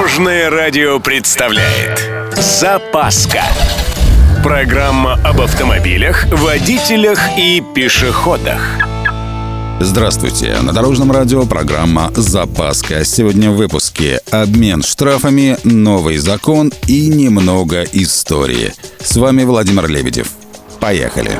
Дорожное радио представляет Запаска Программа об автомобилях, водителях и пешеходах Здравствуйте! На Дорожном радио программа «Запаска». Сегодня в выпуске обмен штрафами, новый закон и немного истории. С вами Владимир Лебедев. Поехали!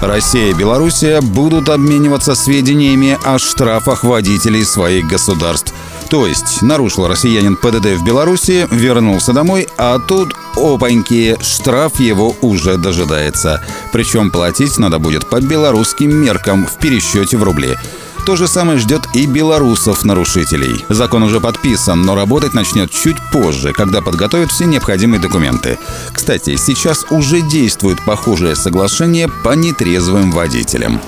Россия и Белоруссия будут обмениваться сведениями о штрафах водителей своих государств. То есть нарушил россиянин ПДД в Беларуси, вернулся домой, а тут опаньки, штраф его уже дожидается. Причем платить надо будет по белорусским меркам в пересчете в рубли. То же самое ждет и белорусов-нарушителей. Закон уже подписан, но работать начнет чуть позже, когда подготовят все необходимые документы. Кстати, сейчас уже действует похожее соглашение по нетрезвым водителям.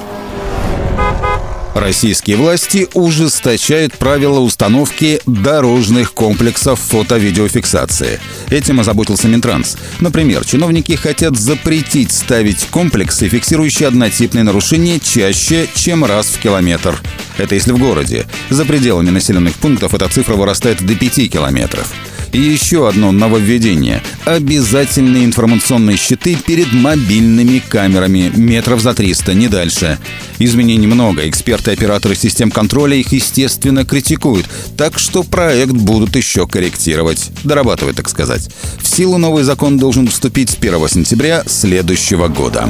Российские власти ужесточают правила установки дорожных комплексов фото-видеофиксации. Этим озаботился Минтранс. Например, чиновники хотят запретить ставить комплексы, фиксирующие однотипные нарушения чаще, чем раз в километр. Это если в городе. За пределами населенных пунктов эта цифра вырастает до 5 километров. И еще одно нововведение. Обязательные информационные щиты перед мобильными камерами метров за 300, не дальше. Изменений много. Эксперты и операторы систем контроля их, естественно, критикуют. Так что проект будут еще корректировать. Дорабатывать, так сказать. В силу новый закон должен вступить с 1 сентября следующего года.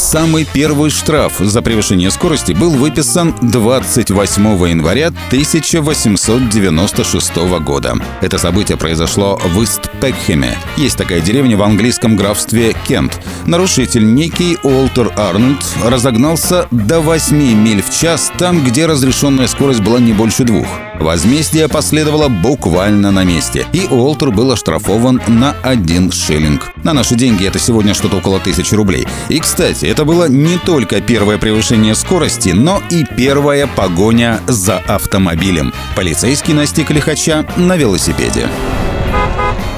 Самый первый штраф за превышение скорости был выписан 28 января 1896 года. Это событие произошло в Истпекхеме. Есть такая деревня в английском графстве Кент. Нарушитель, некий Уолтер Арнольд, разогнался до 8 миль в час там, где разрешенная скорость была не больше двух. Возмездие последовало буквально на месте, и Уолтер был оштрафован на один шиллинг. На наши деньги это сегодня что-то около тысячи рублей. И, кстати, это было не только первое превышение скорости, но и первая погоня за автомобилем. Полицейский настиг лихача на велосипеде.